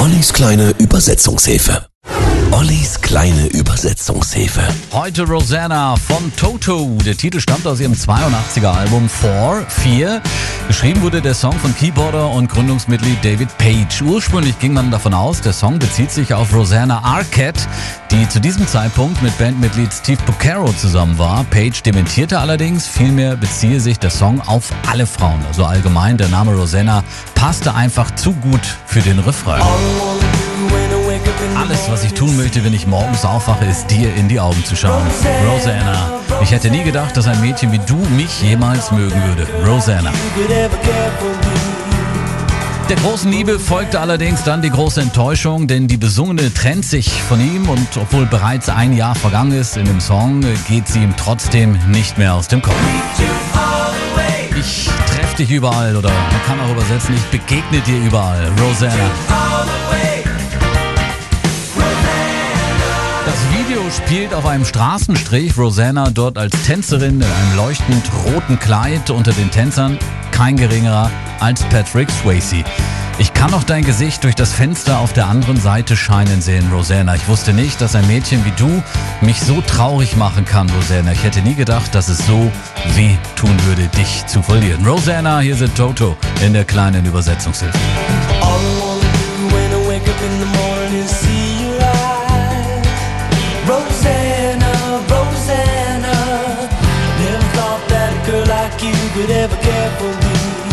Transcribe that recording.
Ollis kleine Übersetzungshilfe. Ollis kleine Übersetzungshilfe. Heute Rosanna von Toto. Der Titel stammt aus ihrem 82er Album 4, 4. Geschrieben wurde der Song von Keyboarder und Gründungsmitglied David Page. Ursprünglich ging man davon aus, der Song bezieht sich auf Rosanna Arquette, die zu diesem Zeitpunkt mit Bandmitglied Steve Porcaro zusammen war. Page dementierte allerdings, vielmehr beziehe sich der Song auf alle Frauen. Also allgemein, der Name Rosanna passte einfach zu gut für den Refrain. Alles, was ich tun möchte, wenn ich morgens aufwache, ist dir in die Augen zu schauen. Rosanna. Ich hätte nie gedacht, dass ein Mädchen wie du mich jemals mögen würde. Rosanna. Der großen Liebe folgte allerdings dann die große Enttäuschung, denn die Besungene trennt sich von ihm und obwohl bereits ein Jahr vergangen ist in dem Song, geht sie ihm trotzdem nicht mehr aus dem Kopf. Ich treffe dich überall oder man kann auch übersetzen, ich begegne dir überall. Rosanna. Video spielt auf einem Straßenstrich. Rosanna dort als Tänzerin in einem leuchtend roten Kleid unter den Tänzern. Kein geringerer als Patrick Swayze. Ich kann noch dein Gesicht durch das Fenster auf der anderen Seite scheinen sehen, Rosanna. Ich wusste nicht, dass ein Mädchen wie du mich so traurig machen kann, Rosanna. Ich hätte nie gedacht, dass es so weh tun würde, dich zu verlieren. Rosanna, hier sind Toto in der kleinen Übersetzungshilfe. Like you could ever care for me.